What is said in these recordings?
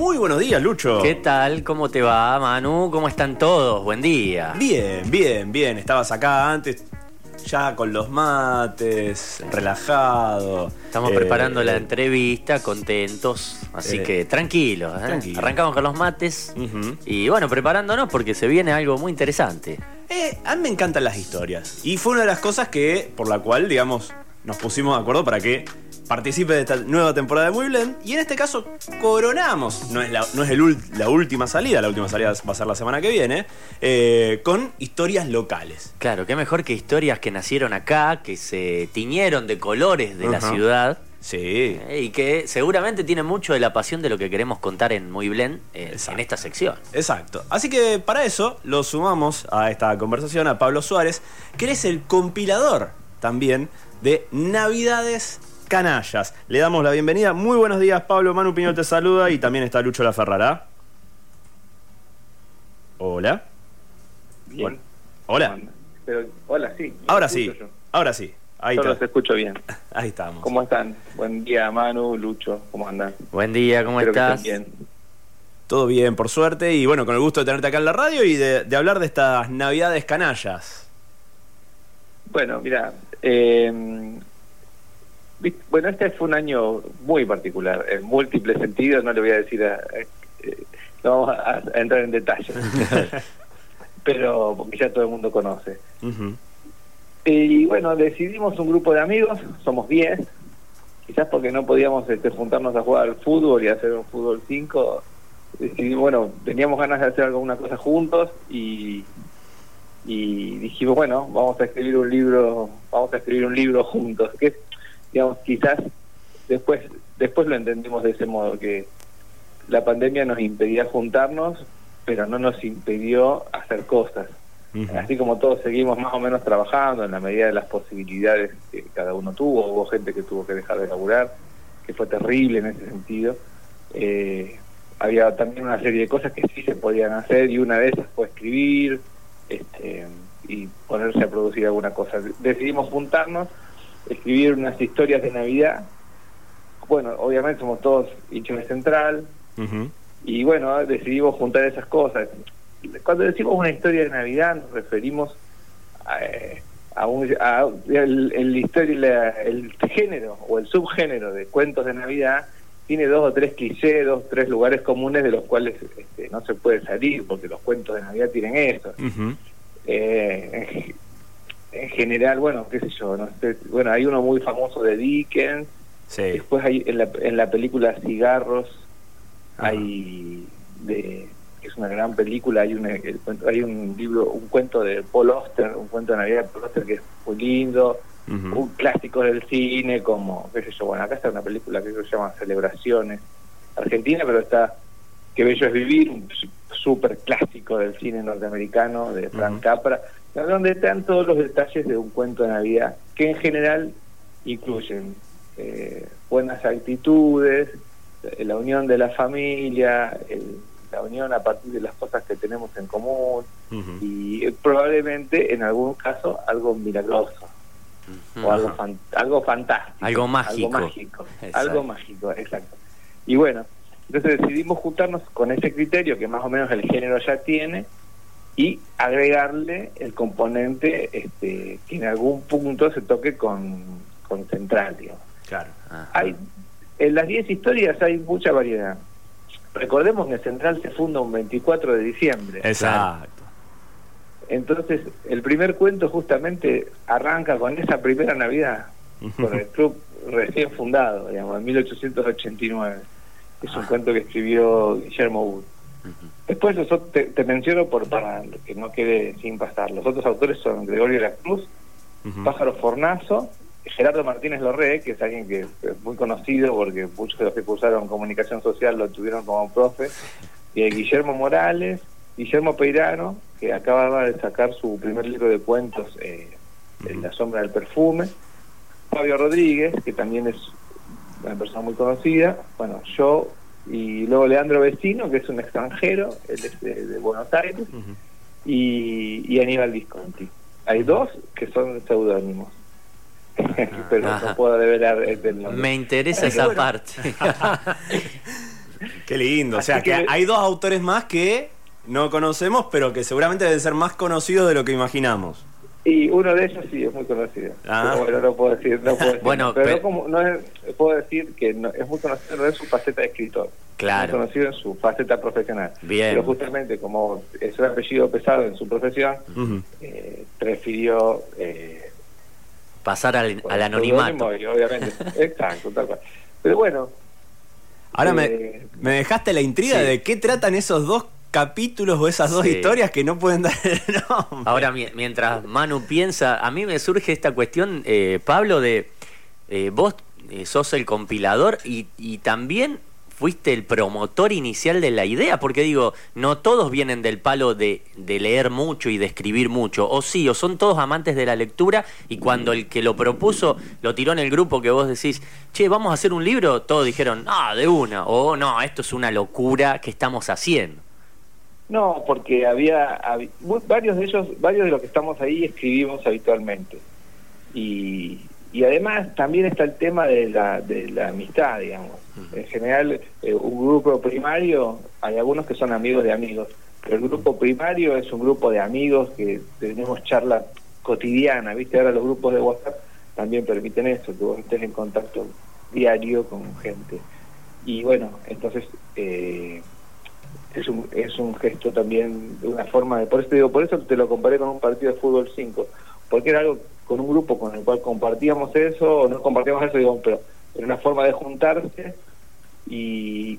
Muy buenos días, Lucho. ¿Qué tal? ¿Cómo te va, Manu? ¿Cómo están todos? Buen día. Bien, bien, bien. Estabas acá antes, ya con los mates, relajado. Estamos Eh, preparando la entrevista, contentos, así eh, que tranquilos. ¿eh? tranquilo. Arrancamos con los mates y bueno, preparándonos porque se viene algo muy interesante. Eh, a mí me encantan las historias. Y fue una de las cosas que, por la cual, digamos, nos pusimos de acuerdo para que participe de esta nueva temporada de Muy Blend. Y en este caso, coronamos. No es, la, no es el la última salida, la última salida va a ser la semana que viene. eh, con historias locales. Claro, qué mejor que historias que nacieron acá, que se tiñeron de colores de la ciudad. Sí. eh, Y que seguramente tienen mucho de la pasión de lo que queremos contar en Muy Blend eh, en esta sección. Exacto. Así que para eso lo sumamos a esta conversación a Pablo Suárez, que él es el compilador también de Navidades Canallas. Le damos la bienvenida. Muy buenos días, Pablo. Manu Piñol te saluda y también está Lucho La Ferrara. Hola. Bien. Hola. Pero, hola, sí. Ahora sí. yo. Ahora sí. Ahí, Yo está. los escucho bien. Ahí estamos. ¿Cómo están? Buen día, Manu, Lucho. ¿Cómo andan? Buen día, ¿cómo Espero que estás? estén bien. Todo bien, por suerte. Y bueno, con el gusto de tenerte acá en la radio y de, de hablar de estas Navidades Canallas. Bueno, mira, eh, bueno, este fue un año muy particular, en múltiples sentidos, no le voy a decir, a- a- eh, no vamos a, a entrar en detalles, pero porque ya todo el mundo conoce. Y bueno, decidimos un grupo de amigos, somos 10, quizás porque no podíamos este, juntarnos a jugar al fútbol y hacer un fútbol 5, decidimos, bueno, teníamos ganas de hacer alguna cosa juntos y, y dijimos, bueno, vamos a escribir un libro, vamos a escribir un libro juntos, que digamos, quizás después, después lo entendimos de ese modo, que la pandemia nos impedía juntarnos, pero no nos impidió hacer cosas. Así como todos seguimos más o menos trabajando en la medida de las posibilidades que cada uno tuvo, hubo gente que tuvo que dejar de laburar, que fue terrible en ese sentido. Eh, había también una serie de cosas que sí se podían hacer y una de esas fue escribir este, y ponerse a producir alguna cosa. Decidimos juntarnos, escribir unas historias de Navidad. Bueno, obviamente somos todos hinchas de central, y bueno, decidimos juntar esas cosas. Cuando decimos una historia de Navidad nos referimos a, eh, a un, a el, el historia, la- el género o el subgénero de cuentos de Navidad tiene dos o tres clichés, dos o tres lugares comunes de los cuales este, no se puede salir porque los cuentos de Navidad tienen eso. Eh, en, ge- en general, bueno, qué sé yo, no sé, bueno, hay uno muy famoso de Dickens, Sí. Después hay en la, en la película Cigarros, Ajá. hay de que es una gran película, hay un hay un libro, un cuento de Paul Auster, un cuento de Navidad de Paul Auster que es muy lindo, un clásico del cine como, qué sé yo, bueno, acá está una película que se llama Celebraciones, Argentina, pero está Qué bello es vivir, un súper clásico del cine norteamericano de Frank. Capra, donde están todos los detalles de un cuento de Navidad, que en general incluyen eh, buenas actitudes, la unión de la familia, el- la unión a partir de las cosas que tenemos en común y eh, probablemente en algún caso algo milagroso o algo, fan- algo fantástico. Algo mágico. Algo mágico, Exacto. algo mágico, exacto. Y bueno, entonces decidimos juntarnos con ese criterio que más o menos el género ya tiene y agregarle el componente este, que en algún punto se toque con, con central, digamos. Claro. Ajá. Hay, en las 10 historias hay mucha variedad. Recordemos que Central se funda un 24 de diciembre. Exacto. Entonces, el primer cuento justamente arranca con esa primera Navidad, con el club recién fundado, digamos, en 1889. Es un Ah. cuento que escribió Guillermo Wood. Ujú. Después los te, te menciono por para que no quede sin pasar. Los otros autores son Gregorio de la Cruz. Pájaro Fornazo, Gerardo Martínez Lorre, que es alguien que es muy conocido porque muchos de los que cursaron comunicación social lo tuvieron como profe, y Guillermo Morales, Guillermo Peirano, que acababa de sacar su primer libro de cuentos, eh, en La sombra del perfume, Fabio Rodríguez, que también es una persona muy conocida, bueno, yo, y luego Leandro Vecino, que es un extranjero, él es de, de Buenos Aires, y, y Aníbal Visconti. Hay dos que son seudónimos. Pero Ajá. no puedo develar el nombre. Me interesa esa bueno. parte. Qué lindo. O sea, que- hay dos autores más que no conocemos, pero que seguramente deben ser más conocidos de lo que imaginamos. Y uno de ellos sí es muy conocido. Ah. Bueno, no puedo decir. No puedo decir. Bueno, pero como, no es- puedo decir que no- es muy conocido no en su faceta de escritor. Claro. Muy conocido en su faceta profesional. Bien. Pero justamente como es un apellido pesado en su profesión, eh, prefirió. Eh, Pasar al, anonimato. y obviamente. Exacto, tal cual. Pero bueno. Ahora me, eh, me dejaste la intriga Sí. de qué tratan esos dos capítulos o esas dos Sí. historias que no pueden dar el nombre. Ahora, mi- mientras Manu piensa, a mí me surge esta cuestión, eh, Pablo, de eh, vos eh, sos el compilador y, y también fuiste el promotor inicial de la idea, porque digo, no todos vienen del palo de, de leer mucho y de escribir mucho, o sí, o son todos amantes de la lectura y cuando el que lo propuso lo tiró en el grupo que vos decís, che, vamos a hacer un libro, todos dijeron, ah, de una, o no, esto es una locura que estamos haciendo. No, porque había, mu- varios de ellos, varios de los que estamos ahí escribimos habitualmente. Y, y además también está el tema de la, de la amistad, digamos. En general, eh, un grupo primario, hay algunos que son amigos de amigos, pero el grupo primario es un grupo de amigos que tenemos charla cotidiana, ¿viste? Ahora los grupos de WhatsApp también permiten eso, que vos estés en contacto diario con gente. Y bueno, entonces... Eh, es un, es un gesto también de una forma de por eso te digo por eso te lo comparé con un partido de fútbol 5 porque era algo con un grupo con el cual compartíamos eso o no compartíamos eso digamos pero era una forma de juntarse y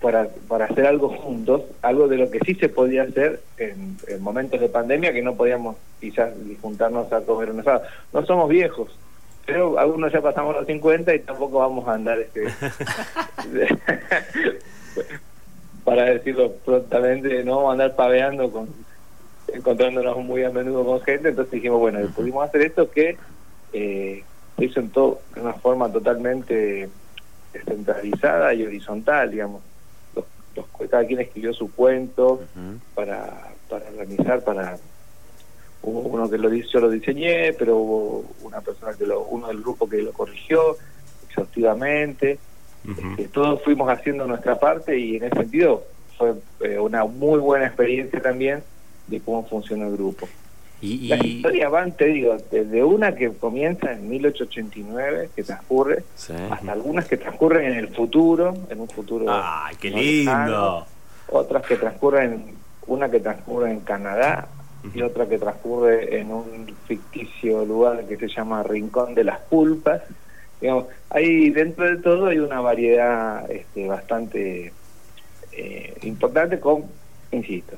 para, para hacer algo juntos algo de lo que sí se podía hacer en, en momentos de pandemia que no podíamos quizás juntarnos a comer un asado no somos viejos pero algunos ya pasamos los 50 y tampoco vamos a andar este para decirlo prontamente, no andar paveando con encontrándonos muy a menudo con gente, entonces dijimos, bueno, pudimos hacer esto que eh, se hizo en todo, de una forma totalmente descentralizada y horizontal, digamos. Los, los- cada quien escribió su cuento para, para organizar, para hubo uno que lo yo lo diseñé, pero hubo una persona que lo, uno del grupo que lo corrigió exhaustivamente Que todos fuimos haciendo nuestra parte y en ese sentido fue eh, una muy buena experiencia también de cómo funciona el grupo. Y, Las y- historias van, te digo, desde una que comienza en 1889, que transcurre, Sí. hasta algunas que transcurren en el futuro, en un futuro... ¡Ay, qué lejano, lindo! otras que transcurren, una que transcurre en Canadá y otra que transcurre en un ficticio lugar que se llama Rincón de las Pulpas. Digamos, ahí dentro de todo hay una variedad este, bastante eh, importante con, insisto,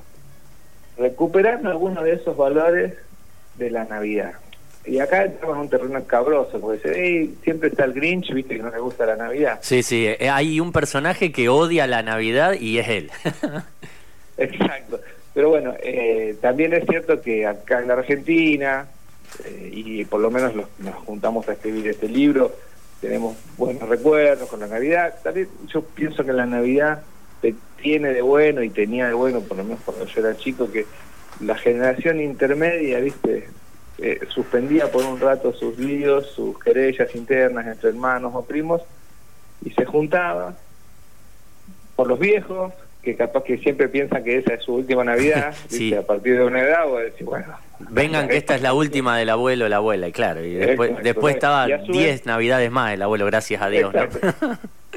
recuperando algunos de esos valores de la Navidad. Y acá entramos en un terreno escabroso, porque se siempre está el Grinch, viste, que no le gusta la Navidad. Sí, sí, eh, hay un personaje que odia la Navidad y es él. Exacto. Pero bueno, eh, también es cierto que acá en la Argentina, eh, y por lo menos los- nos juntamos a escribir este libro, tenemos buenos recuerdos con la Navidad. También yo pienso que la Navidad te- tiene de bueno y tenía de bueno, por lo menos cuando yo era chico, que la generación intermedia, viste, Eh, suspendía por un rato sus líos, sus querellas internas entre hermanos o primos, y se juntaba por los viejos, que capaz que siempre piensan que esa es su última Navidad, Sí. ¿viste? a partir de una edad, vos decís, bueno. Vengan que esta es la última del abuelo o la abuela, y claro, y después, Exacto. después estaba Y a su 10 vez- navidades más el abuelo, gracias a Dios.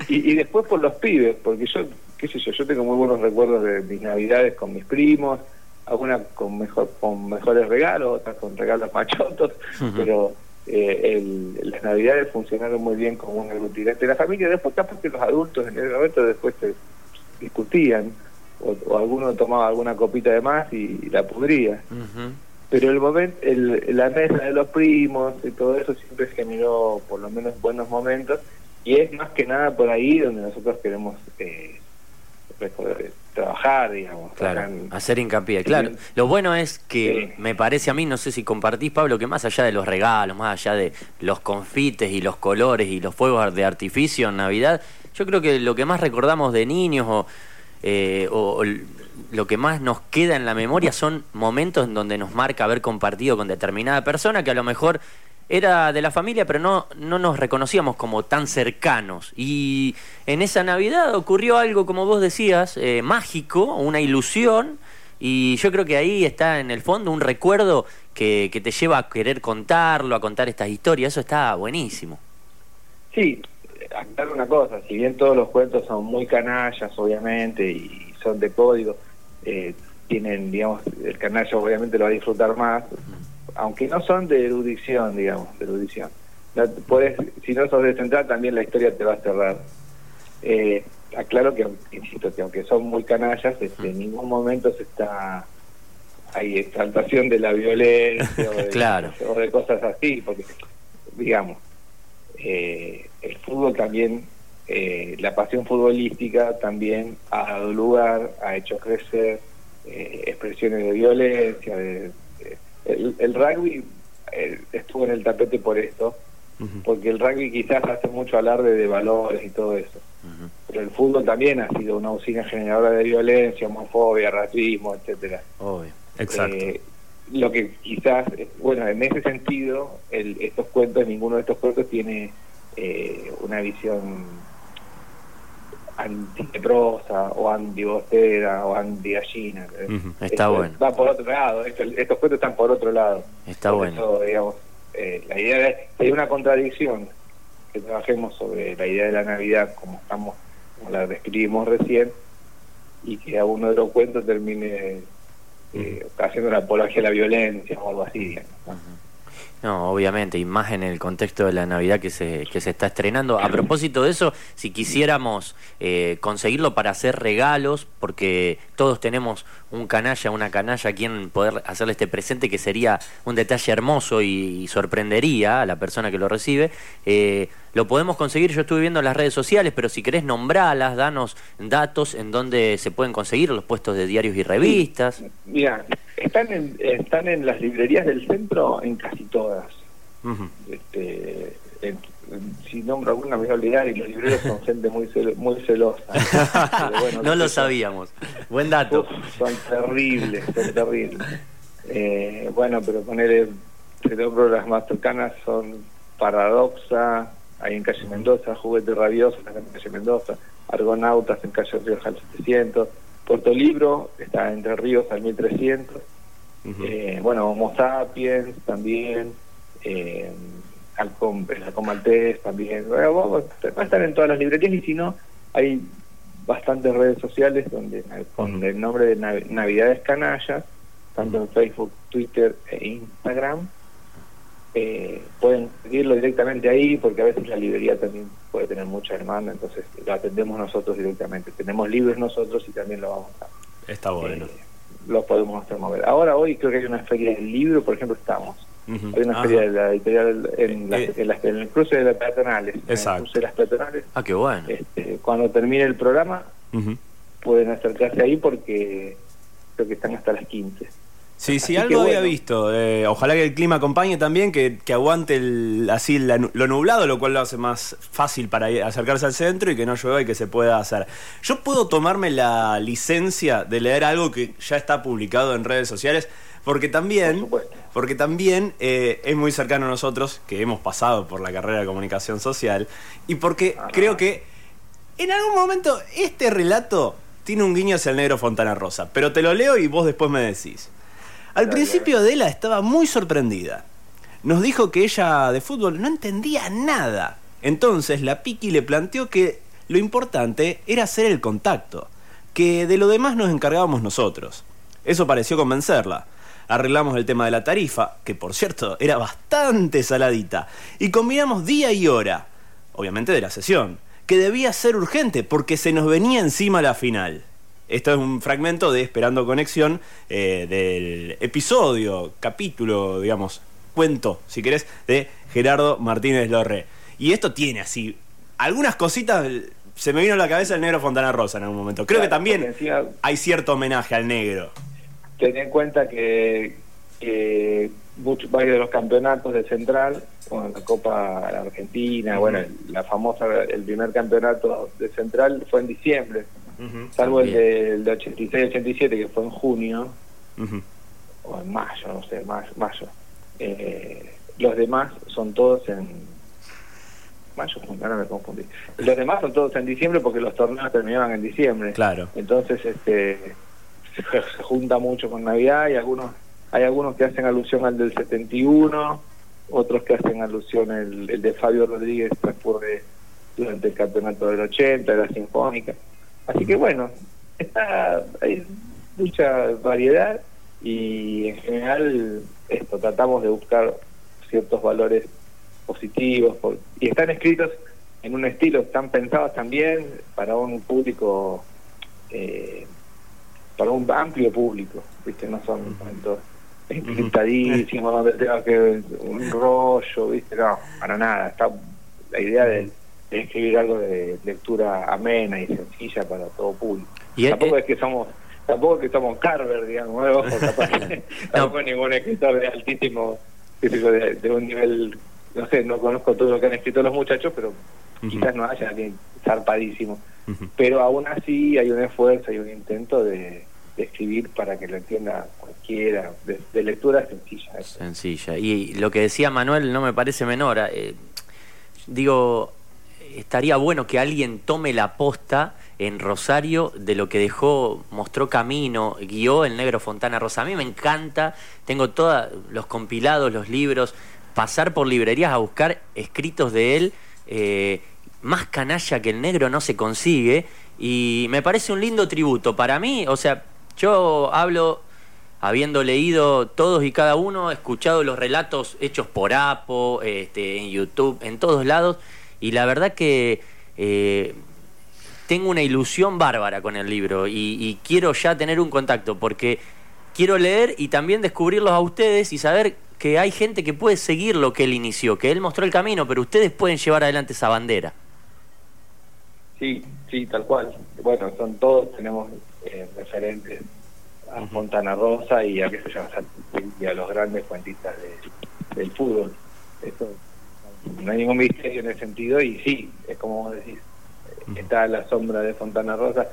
Y, y después por los pibes, porque yo, qué sé yo, yo tengo muy buenos recuerdos de mis navidades con mis primos, algunas con mejor con mejores regalos, otras con regalos machotos, pero eh, el- las navidades funcionaron muy bien como un aglutinante de la familia. Después capaz que los adultos en ese momento después se discutían, o, o alguno tomaba alguna copita de más y, la pudría. Pero el momento, el, la mesa de los primos y todo eso siempre generó por lo menos buenos momentos y es más que nada por ahí donde nosotros queremos eh, trabajar, digamos. Claro, acá en- hacer hincapié. Claro, lo bueno es que Sí. me parece a mí, no sé si compartís, Pablo, que más allá de los regalos, más allá de los confites y los colores y los fuegos de artificio en Navidad, yo creo que lo que más recordamos de niños o, eh, o- o lo que más nos queda en la memoria son momentos en donde nos marca haber compartido con determinada persona que a lo mejor era de la familia, pero no, no nos reconocíamos como tan cercanos. Y en esa Navidad ocurrió algo, como vos decías, eh, mágico, una ilusión, y yo creo que ahí está en el fondo un recuerdo que, que te lleva a querer contarlo, a contar estas historias, eso está buenísimo. Sí, aclarar una cosa, si bien todos los cuentos son muy canallas, obviamente, y son de código, eh, tienen, digamos, el canalla obviamente lo va a disfrutar más, aunque no son de erudición, digamos, de erudición. No, puedes, si no sos de central, también la historia te va a cerrar. Eh, aclaro que, insisto, que aunque son muy canallas, este, en ningún momento se está hay exaltación de la violencia o, de, claro. o de cosas así, porque, digamos, eh, el fútbol también, eh, la pasión futbolística también ha dado lugar, ha hecho crecer eh, expresiones de violencia. De, de- el, el rugby eh, estuvo en el tapete por esto, porque el rugby quizás hace mucho alarde de valores y todo eso. Pero el fútbol también ha sido una usina generadora de violencia, homofobia, racismo, etcétera. Obvio. Exacto. Eh, lo que quizás, bueno, en ese sentido, el, estos cuentos, ninguno de estos cuentos tiene eh, una visión antileprosa o antibostera o anti-gallina. Ujú. Está Esto bueno. Va por otro lado, esto- estos cuentos están por otro lado. Está Por bueno. eso, digamos, eh, la idea es, hay una contradicción que trabajemos sobre la idea de la Navidad como estamos, como la describimos recién, y que a uno de los cuentos termine eh, haciendo una apología a la violencia o algo así. ¿no? No, obviamente, y más en el contexto de la Navidad que se, que se está estrenando. A propósito de eso, si quisiéramos eh, conseguirlo para hacer regalos, porque todos tenemos un canalla, una canalla a quien poder hacerle este presente, que sería un detalle hermoso y, sorprendería a la persona que lo recibe, eh, lo podemos conseguir, yo estuve viendo en las redes sociales, pero si querés nombrarlas, danos datos en donde se pueden conseguir los puestos de diarios y revistas. Mira, están en, están en las librerías del centro en casi todas. Este, en- si nombro alguna me voy a olvidar y los libreros son gente muy cel- muy celosa. Bueno, no lo sabíamos. Buen dato. Uf, son terribles, son terribles. Eh, bueno, pero ponerle, te nombro las más cercanas son Paradoxa, ahí en calle Mendoza, Juguete Rabioso, en calle Mendoza, Argonautas en calle Ríos al 700, Puerto Libro está entre Ríos al 1300, Ujú. eh, bueno, Homo Sapiens también, eh, Alcom, el Alcom Maltés también, Bueno, vamos, va a estar en todas las librerías y si no, hay bastantes redes sociales donde con Ujú. el nombre de Nav- Navidades Canallas, tanto en Facebook, Twitter e Instagram, eh, pueden seguirlo directamente ahí porque a veces la librería también puede tener mucha demanda, entonces lo atendemos nosotros directamente. Tenemos libros nosotros y también lo vamos a Está bueno. eh, lo podemos hacer mover. Ahora hoy creo que hay una feria del libro, por ejemplo, estamos. Hay una Ajá. feria de la editorial en, la- Eh, en, en el cruce de las peatonales. En Exacto. el cruce de las peatonales. Ah, qué bueno. Este, cuando termine el programa pueden acercarse ahí porque creo que están hasta las 15. Sí, sí, Así algo había visto. Eh, ojalá que el clima acompañe también, que, que aguante el, así la lo nublado, lo cual lo hace más fácil para acercarse al centro y que no llueva y que se pueda hacer. Yo puedo tomarme la licencia de leer algo que ya está publicado en redes sociales, porque Por también, porque también eh, es muy cercano a nosotros, que hemos pasado por la carrera de comunicación social, y porque Ah. creo que en algún momento este relato tiene un guiño hacia el negro Fontana Rosa, pero te lo leo y vos después me decís. Al principio Adela estaba muy sorprendida. Nos dijo que ella de fútbol no entendía nada. Entonces la Piki le planteó que lo importante era hacer el contacto, que de lo demás nos encargábamos nosotros. Eso pareció convencerla. Arreglamos el tema de la tarifa, que por cierto era bastante saladita, y combinamos día y hora, obviamente de la sesión, que debía ser urgente porque se nos venía encima la final. Esto es un fragmento de Esperando Conexión eh, del episodio, capítulo, digamos, cuento, si querés, de Gerardo Martínez Lorre. Y esto tiene así, algunas cositas, se me vino a la cabeza el negro Fontana Rosa en algún momento. Creo que también encima- hay cierto homenaje al negro. Ten en cuenta que, que muchos varios de los campeonatos de Central, bueno, la Copa Argentina, bueno, la famosa, el primer campeonato de Central fue en diciembre, salvo el También. del de 86-87 que fue en junio, o en mayo, no sé, mayo. mayo. Eh, los demás son todos en mayo, ahora me confundí. Los demás son todos en diciembre porque los torneos terminaban en diciembre. Claro. Entonces, este, se, se junta mucho con Navidad y algunos, hay algunos que hacen alusión al del 71, otros que hacen alusión el, el de Fabio Rodríguez transcurre durante el campeonato del 80, de la Sinfónica. Así que bueno, está, hay mucha variedad y en general esto tratamos de buscar ciertos valores positivos por- y están escritos en un estilo, están pensados también para un público, eh, para un amplio público, ¿viste? No son cuentos encriptadísimos donde tenga que un rollo, ¿viste? No, para nada. Está la idea de, de escribir algo de lectura amena y sencilla para todo público. Y, tampoco es que somos tampoco es que somos Carver, digamos, ¿no? O capaz tampoco es ningún escritor de altísimo, de, de un nivel, no sé, no conozco todo lo que han escrito los muchachos, pero quizás no haya alguien zarpadísimo. Pero aún así hay un esfuerzo, hay un intento de, de escribir para que lo entienda cualquiera, de, de lectura sencilla. Sencilla. Y lo que decía Manuel no me parece menor. eh, digo, estaría bueno que alguien tome la posta en Rosario de lo que dejó, mostró camino, guió el negro Fontana Rosa. A mí me encanta, tengo todos los compilados, los libros, pasar por librerías a buscar escritos de él. eh, más canalla que el negro no se consigue y me parece un lindo tributo. Para mí, o sea, yo hablo habiendo leído todos y cada uno, escuchado los relatos hechos por Apo, este, en YouTube, en todos lados, y la verdad que eh, tengo una ilusión bárbara con el libro y, y quiero ya tener un contacto porque quiero leer y también descubrirlos a ustedes y saber que hay gente que puede seguir lo que él inició, que él mostró el camino, pero ustedes pueden llevar adelante esa bandera. Sí, sí, tal cual. Bueno, son todos, tenemos eh, referentes a Fontana Rosa y a, qué se llama, y a los grandes cuentistas de- del fútbol. Eso no hay ningún misterio en ese sentido y sí, es como vos decís, está a la sombra de Fontana Rosa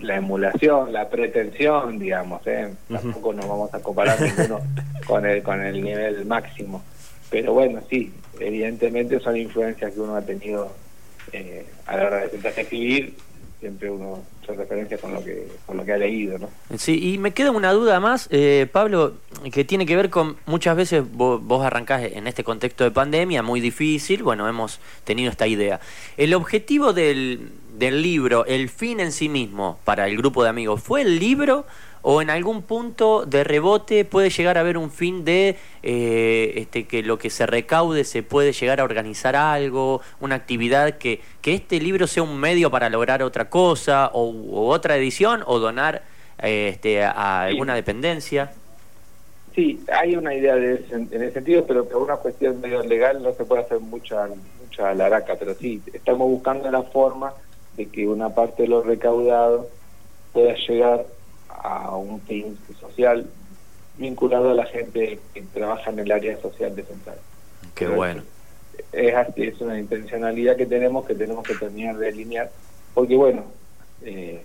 la emulación, la pretensión, digamos, ¿eh? tampoco nos vamos a comparar ninguno con el, con el nivel máximo. Pero bueno, sí, evidentemente son influencias que uno ha tenido eh, a la hora de sentarse a escribir, siempre uno hace referencia con lo que con lo que ha leído, ¿no? Sí, y me queda una duda más, eh, Pablo, que tiene que ver con muchas veces vos, vos arrancás en este contexto de pandemia muy difícil, bueno, hemos tenido esta idea. El objetivo del, del libro, el fin en sí mismo para el grupo de amigos, ¿fue el libro o en algún punto de rebote puede llegar a haber un fin de eh, este, que lo que se recaude se puede llegar a organizar algo, una actividad que, que este libro sea un medio para lograr otra cosa o u otra edición o donar eh, este, a alguna dependencia? Sí, hay una idea de ese- en ese sentido, pero por una cuestión medio legal no se puede hacer mucha mucha laraca, pero sí, estamos buscando la forma de que una parte de lo recaudado pueda llegar a un fin social vinculado a la gente que trabaja en el área social de Central. Qué Pero bueno. Es, así, es una intencionalidad que tenemos que tenemos que terminar de alinear, porque bueno, eh,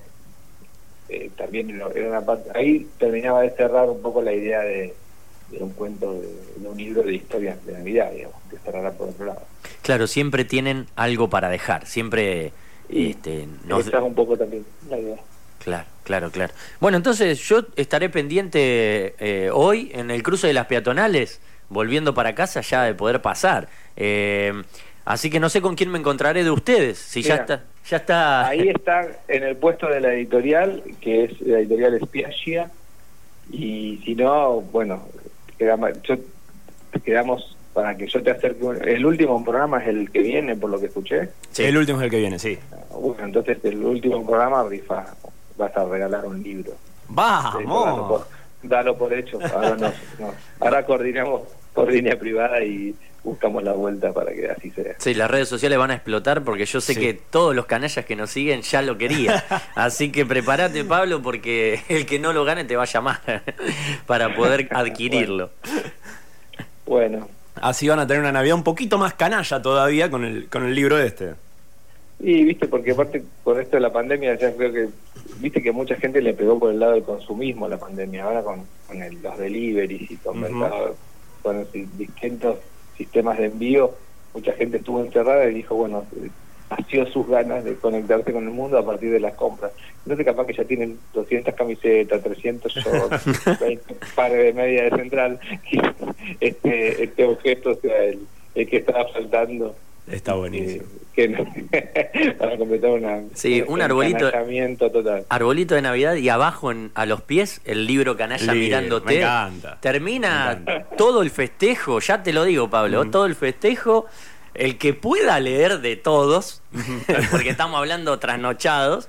eh, también era una parte, ahí terminaba de cerrar un poco la idea de, de un cuento, de, de un libro de historias de Navidad, digamos, que cerrará por otro lado. Claro, siempre tienen algo para dejar, siempre este, nos- es un poco también la idea. Claro, claro, claro. Bueno, entonces yo estaré pendiente eh, hoy en el cruce de las peatonales, volviendo para casa ya de poder pasar. Eh, así que no sé con quién me encontraré de ustedes. Si ya está, ya está. Ahí está en el puesto de la editorial, que es la editorial Spiagia, y si no, bueno, quedamos, yo- quedamos para que yo te acerque. El último programa es el que viene, por lo que escuché. Sí. El último es el que viene, sí. Bueno, entonces el último programa rifa, vas a regalar un libro. Sí, dalo, ¡Vamos! por, dalo por hecho. Ahora, nos- nos- ahora coordinamos por línea privada y buscamos la vuelta para que así sea. Sí, las redes sociales van a explotar porque yo sé Sí. que todos los canallas que nos siguen ya lo querían. Así que prepárate, Pablo, porque el que no lo gane te va a llamar para poder adquirirlo. Bueno, Así van a tener una Navidad un poquito más canalla todavía con el, con el libro este. Y viste, porque aparte con esto de la pandemia, ya creo que, viste que mucha gente le pegó por el lado del consumismo la pandemia, ahora con, con el- los deliveries y con los distintos sistemas de envío, mucha gente estuvo encerrada y dijo, bueno, eh, nació sus ganas de conectarse con el mundo a partir de las compras. Entonces capaz que ya tienen 200 camisetas, 300 shorts, 20 pares de media de central, y este, este objeto sea el, el que estaba faltando. Está buenísimo. Eh, que, para completar una, Sí, un arbolito- encanallamiento total. Arbolito de Navidad y abajo en- a los pies el libro canalla mirándote. me encanta. Termina Me encanta. todo el festejo, ya te lo digo, Pablo, todo el festejo. El que pueda leer de todos, porque estamos hablando trasnochados,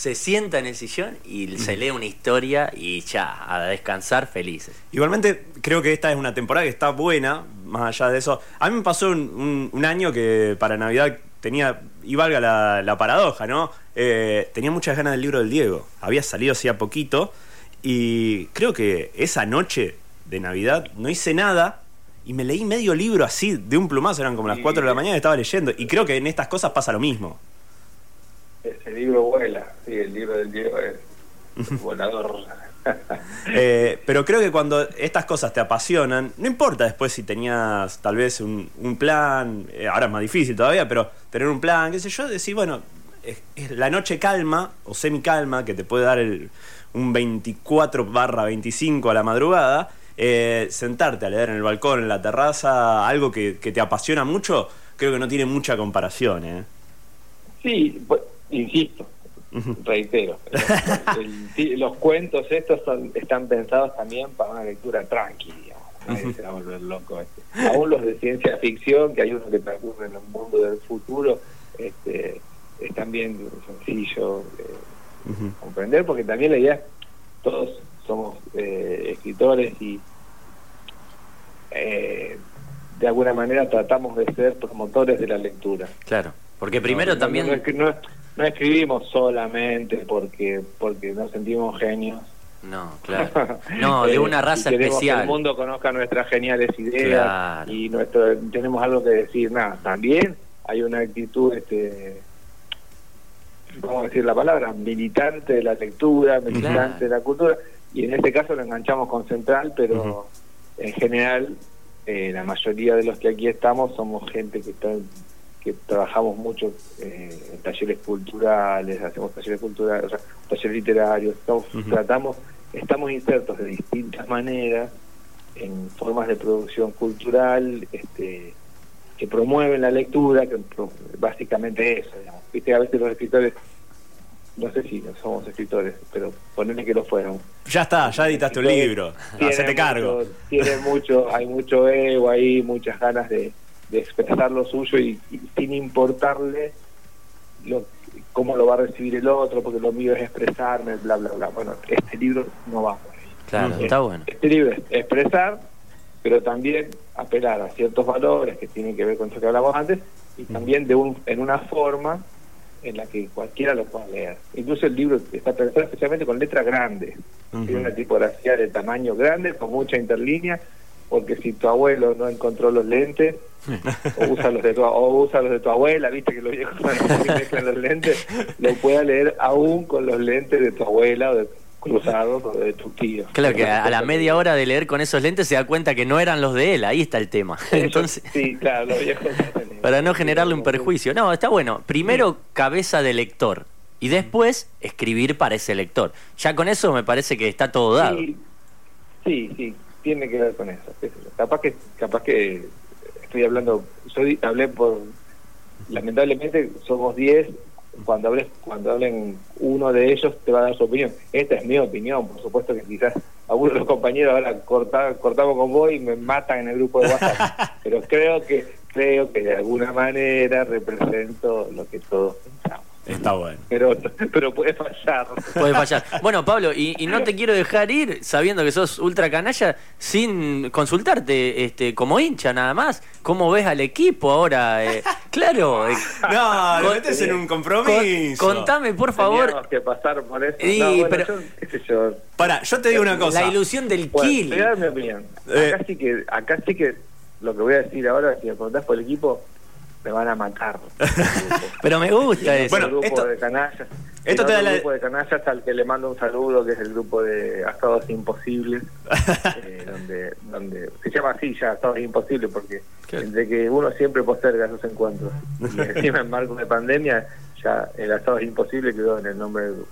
se sienta en el sillón y se lee una historia y ya, a descansar felices. Igualmente, creo que esta es una temporada que está buena, más allá de eso. A mí me pasó un, un- un año que para Navidad tenía, y valga la, la paradoja, ¿no? Eh, tenía muchas ganas del libro del Diego. Había salido hacía poquito y creo que esa noche de Navidad no hice nada y me leí medio libro así, de un plumazo, eran como las Sí. 4 de la mañana y estaba leyendo. Y creo que en estas cosas pasa lo mismo. Ese libro vuela, sí, el libro del Diego es volador. Eh, pero creo que cuando estas cosas te apasionan, no importa después si tenías tal vez un, un plan, eh, ahora es más difícil todavía, pero tener un plan, qué sé yo, decir, bueno, es, es la noche calma o semi calma que te puede dar el, un 24 barra 25 a la madrugada, eh, sentarte a leer en el balcón, en la terraza, algo que, que te apasiona mucho, creo que no tiene mucha comparación. ¿eh? Sí, pues, insisto, reitero, el- el- los cuentos estos son, están pensados también para una lectura tranqui, digamos. Nadie se va a volver loco. este. Aún los de ciencia ficción, que hay uno que transcurre en el mundo del futuro, este, es también sencillo eh, comprender, porque también la idea es, todos somos eh, escritores y eh, de alguna manera tratamos de ser promotores de la lectura. Claro, porque primero No, no, también... No, es que no- escribimos solamente porque porque nos sentimos genios. No, claro. No, de Eh, una y raza queremos especial. Que el mundo conozca nuestras geniales ideas Claro. y nuestro tenemos algo que decir. Nada, también hay una actitud, este, ¿cómo decir la palabra? Militante de la lectura, militante Claro. de la cultura. Y en este caso lo enganchamos con Central, pero en general eh, la mayoría de los que aquí estamos somos gente que está que trabajamos mucho eh, en talleres culturales, hacemos talleres culturales, o sea, talleres literarios, estamos, tratamos, estamos insertos de distintas maneras en formas de producción cultural este, que promueven la lectura, que pro- básicamente eso, digamos. Viste, a veces los escritores, no sé si no somos escritores, pero ponele que lo fueron. Ya está, ya editaste un libro, hacete cargo. tiene mucho, hay mucho ego ahí, muchas ganas de, de expresar lo suyo y, y sin importarle lo, cómo lo va a recibir el otro, porque lo mío es expresarme, bla, bla, bla. Bueno, este libro no va por ahí. Claro, Ujú. está bueno. Este libro es expresar, pero también apelar a ciertos valores que tienen que ver con eso que hablamos antes y también de un, en una forma en la que cualquiera lo pueda leer. Incluso el libro está pensado especialmente con letras grandes. Tiene una tipografía de tamaño grande, con mucha interlínea, porque si tu abuelo no encontró los lentes, o usa los de tu, o usa los de tu abuela, viste que los viejos cuando mezclan los lentes, lo pueda leer aún con los lentes de tu abuela o de cruzados o de tu tío. Claro que a, a la media hora de leer con esos lentes se da cuenta que no eran los de él, ahí está el tema. Entonces, sí, claro, los viejos para no generarle un perjuicio. No, está bueno. Primero cabeza de lector y después escribir para ese lector. Ya con eso me parece que está todo dado. Sí, sí, sí, tiene que ver con eso. Capaz que, capaz que estoy hablando, yo di- hablé por, lamentablemente somos 10, cuando hables, cuando hablen uno de ellos te va a dar su opinión. Esta es mi opinión, por supuesto que quizás algunos de los compañeros ahora corta- cortamos con vos y me matan en el grupo de WhatsApp, pero creo que creo que de alguna manera represento lo que todos pensamos. Está bueno. Pero pero puede fallar. Puede fallar. Bueno, Pablo, y, y no te quiero dejar ir sabiendo que sos ultra canalla sin consultarte este, como hincha nada más. ¿Cómo ves al equipo ahora? Eh, claro. eh, No, lo metes en un con- compromiso. contame, por favor, Teníamos que pasar por eso. Y, no, bueno, pero- yo, qué sé yo. Para, yo te digo una cosa. la ilusión del Bueno, kill. te voy a dar mi opinión. Eh. Acá sí que, acá sí que lo que voy a decir ahora, si me preguntás por el equipo, me van a matar. Pero me gusta eso. Bueno, grupo esto- de canallas. esto el te da otro la- grupo de canallas al que le mando un saludo, que es el grupo de Asados Imposibles, eh, donde, donde se llama así ya, Asados Imposibles, porque ¿Qué? entre que uno siempre posterga esos encuentros y encima en marco de pandemia, ya el Asados Imposible quedó en el nombre del grupo.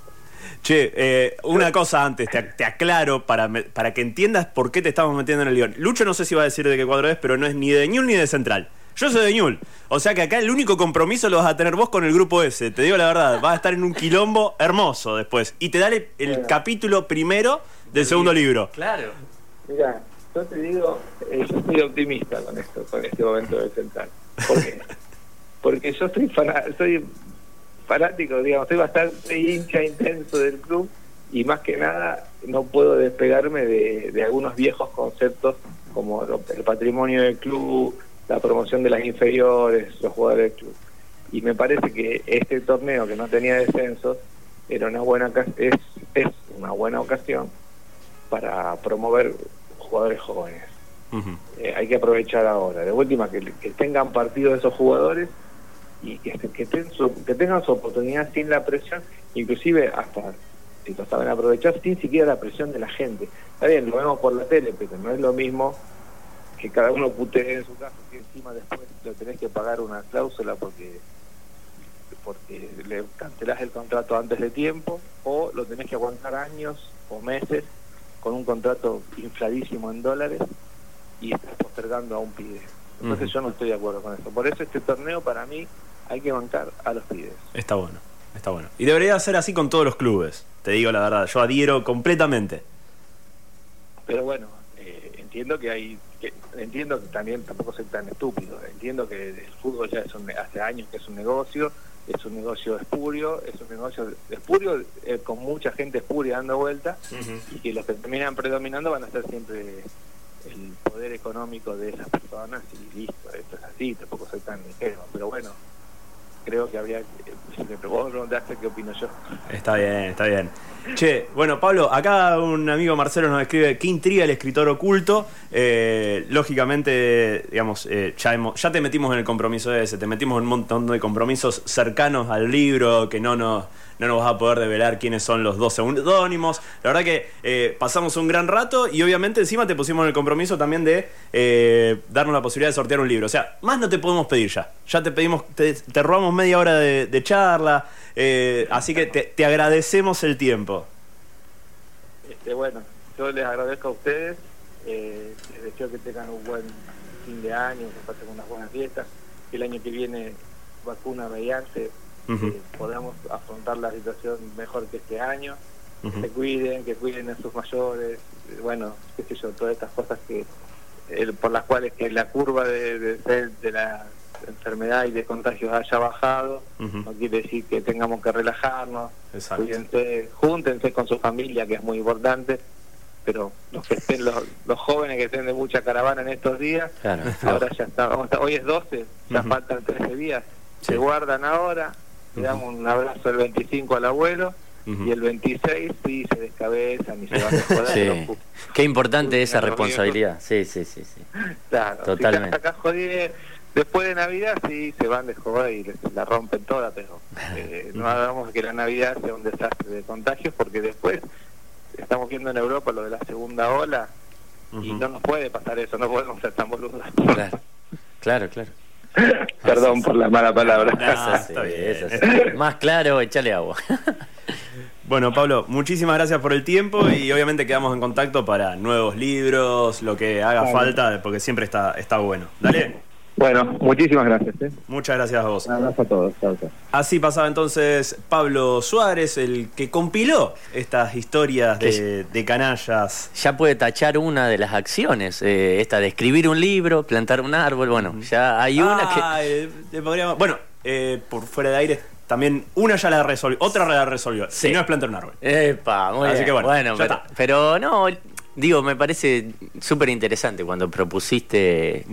Che, eh, una cosa antes, te, te aclaro para, me- para que entiendas por qué te estamos metiendo en el guion. Lucho no sé si va a decir de qué cuadro es, pero no es ni de Ñul ni de Central. Yo soy de Ñul. O sea que acá el único compromiso lo vas a tener vos con el grupo ese. Te digo la verdad, vas a estar en un quilombo hermoso después. Y te dale el capítulo primero del segundo libro. Claro. Mira, yo te digo, eh, yo soy optimista con esto, con este momento del central. ¿Por qué? Porque yo soy, fana- soy fanático, digamos, soy bastante hincha intenso del club y más que nada no puedo despegarme de, de algunos viejos conceptos como lo- el patrimonio del club, la promoción de las inferiores, los jugadores del club. Y me parece que este torneo que no tenía descensos era una buena es, es una buena ocasión para promover jugadores jóvenes. Eh, hay que aprovechar ahora. De última, que, que tengan partido esos jugadores y que, que, ten- su- que tengan su oportunidad sin la presión, inclusive hasta, si lo saben aprovechar, sin siquiera la presión de la gente. Está bien, lo vemos por la tele, pero no es lo mismo que cada uno putee en su casa y encima después lo tenés que pagar una cláusula porque porque le cancelás el contrato antes de tiempo o lo tenés que aguantar años o meses con un contrato infladísimo en dólares y estás postergando a un pibe. Entonces yo no estoy de acuerdo con eso. Por eso este torneo para mí hay que bancar a los pibes. Está bueno, está bueno. Y debería ser así con todos los clubes. Te digo la verdad, yo adhiero completamente. Pero bueno, eh, entiendo que hay, que, entiendo que también tampoco soy tan estúpido. Entiendo que el fútbol ya es un, hace años que es un negocio, es un negocio espurio, es un negocio espurio eh, con mucha gente espuria dando vuelta y que los que terminan predominando van a ser siempre el poder económico de esas personas y listo, esto es así, tampoco soy tan ingenuo, pero bueno, creo que habría si me preguntaste qué opino yo. Está bien, está bien. Che, bueno, Pablo, acá un amigo Marcelo nos escribe qué intriga el escritor oculto. Eh, lógicamente, digamos, eh, ya, hemos, ya te metimos en el compromiso ese, te metimos en un montón de compromisos cercanos al libro, que no nos, no nos vas a poder develar quiénes son los dos seudónimos. La verdad que eh, pasamos un gran rato y obviamente encima te pusimos en el compromiso también de eh, darnos la posibilidad de sortear un libro. O sea, más no te podemos pedir ya. Ya te pedimos, te, te robamos media hora de, charla, eh, así que te, agradecemos el tiempo. Este, bueno, yo les agradezco a ustedes, les deseo que tengan un buen fin de año, que pasen unas buenas fiestas, el año que viene, vacuna mediante, Ujú. eh, podamos afrontar la situación mejor que este año, Ujú. se cuiden, que cuiden a sus mayores, eh, bueno, qué sé yo, todas estas cosas que eh, por las cuales que la curva de, de, de- de la enfermedad y de contagios haya bajado, no quiere decir que tengamos que relajarnos, Exacto. cuídense, júntense con su familia, que es muy importante, pero los que estén, los, los jóvenes que estén de mucha caravana en estos días, Claro. ahora ya está, vamos a- hoy es 12, ya Ujú. faltan 13 días, Sí. se guardan ahora, le damos un abrazo el 25 al abuelo, y el 26 sí se descabezan y se van a joder. Sí. Qué importante esa responsabilidad. Sí, sí, sí, sí. Claro, Totalmente. Si acá jodí después de Navidad sí se van de joder y les, la rompen toda, pero eh, no hagamos que la Navidad sea un desastre de contagios porque después estamos viendo en Europa lo de la segunda ola y no nos puede pasar eso, no podemos ser tan boludos. Claro, claro. claro. Perdón por la mala palabra. Es así, está bien. es así. Más claro, échale agua. Bueno, Pablo, muchísimas gracias por el tiempo y obviamente quedamos en contacto para nuevos libros, lo que haga falta, porque siempre está, está bueno. Dale, Bueno, muchísimas gracias. ¿eh? muchas gracias a vos. Un abrazo a todos. Chao, chao. Así pasaba entonces Pablo Suárez, el que compiló estas historias de, de canallas. Ya puede tachar una de las acciones, eh, esta de escribir un libro, plantar un árbol. Bueno, ya hay una que. Ah, eh, te podríamos- Bueno, eh, por fuera de aire, también una ya la resolvió, otra la resolvió. Sí. Si no es plantar un árbol. Epa, muy Así bien. que bueno, ya pero, está. pero no, digo, me parece súper interesante cuando propusiste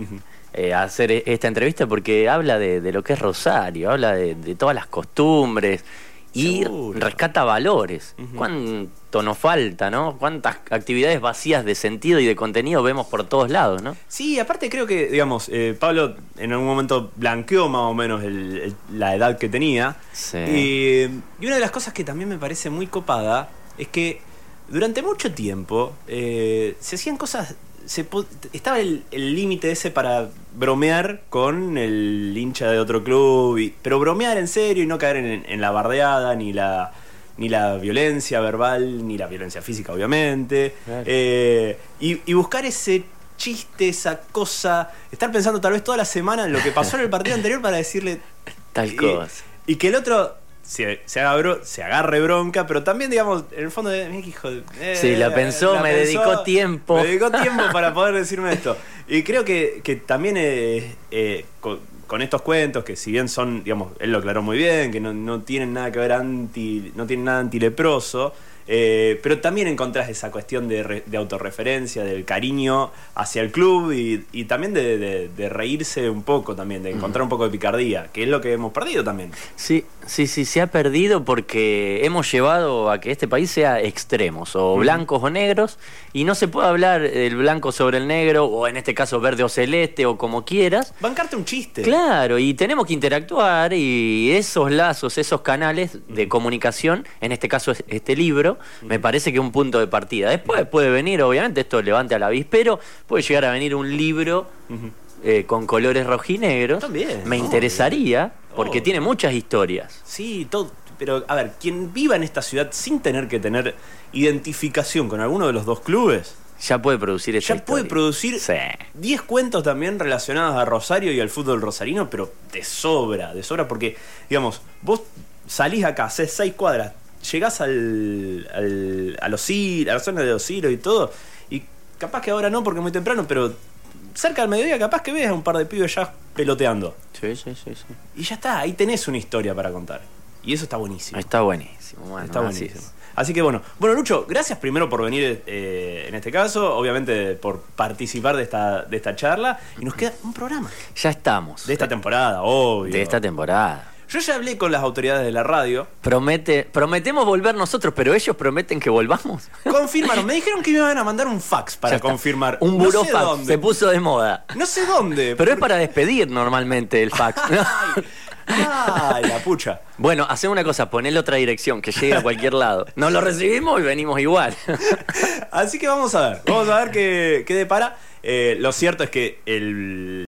eh, hacer e- esta entrevista porque habla de, de lo que es Rosario, habla de, de todas las costumbres y Seguro. rescata valores. ¿Cuánto nos falta, no? ¿Cuántas actividades vacías de sentido y de contenido vemos por todos lados, no? Sí, aparte creo que, digamos, eh, Pablo en algún momento blanqueó más o menos el- el- la edad que tenía. Sí. Eh, y una de las cosas que también me parece muy copada es que durante mucho tiempo eh, se hacían cosas. Se estaba el límite ese para bromear con el hincha de otro club, y- pero bromear en serio y no caer en, en la bardeada ni la ni la violencia verbal ni la violencia física obviamente Claro. Eh, y, y buscar ese chiste esa cosa estar pensando tal vez toda la semana en lo que pasó en el partido anterior para decirle Tal y- cosa. Y que el otro se, se, haga bro- se agarre bronca, pero también, digamos, en el fondo, de, "Mira qué hijo eh, Sí, la pensó, me dedicó tiempo". Me dedicó tiempo para poder decirme esto. Y creo que, que también eh, eh, con, con estos cuentos, que si bien son, digamos, él lo aclaró muy bien, que no, no tienen nada que ver anti, no tienen nada antileproso. Eh, pero también encontrás esa cuestión de, re- de autorreferencia, del cariño hacia el club y, y también de, de- de reírse un poco también, de encontrar un poco de picardía, que es lo que hemos perdido también. Sí, sí, sí, se ha perdido porque hemos llevado a que este país sea extremos, o blancos o negros, y no se puede hablar del blanco sobre el negro, o en este caso verde o celeste, o como quieras. Bancarte un chiste. Claro, y tenemos que interactuar y esos lazos, esos canales de comunicación, en este caso es este libro, me parece que es un punto de partida. Después puede venir, obviamente, esto levante al avispero, puede llegar a venir un libro eh, con colores rojinegros. También, Me interesaría, porque Obvio. tiene muchas historias. Sí, todo. Pero, a ver, quien viva en esta ciudad sin tener que tener identificación con alguno de los dos clubes, Ya puede producir esa ya puede producir Sí. 10 cuentos también relacionados a Rosario y al fútbol rosarino, pero de sobra, de sobra, porque, digamos, vos salís acá, haces 6 cuadras, llegás al, al, a, los a la zona de los y todo, y capaz que ahora no porque es muy temprano, pero cerca del mediodía capaz que ves a un par de pibes ya peloteando. Sí, sí, sí, sí. Y ya está, ahí tenés una historia para contar. Y eso está buenísimo. Está buenísimo. bueno, Está buenísimo. Así que bueno, bueno Lucho, gracias primero por venir eh, en este caso, obviamente por participar de esta, de esta charla y nos queda un programa Ya estamos. de esta temporada, obvio. de esta temporada. Yo ya hablé con las autoridades de la radio, Promete, prometemos volver nosotros, pero ellos prometen que volvamos. confirmaron, me dijeron que me iban a mandar un fax para confirmar. Un no sé burofax dónde. se puso de moda. No sé dónde. Pero es para despedir normalmente el fax. Ay, la pucha. bueno, hacemos una cosa, ponele otra dirección que llegue a cualquier lado. No lo recibimos y venimos igual. Así que vamos a ver, vamos a ver qué, qué depara. Eh, lo cierto es que el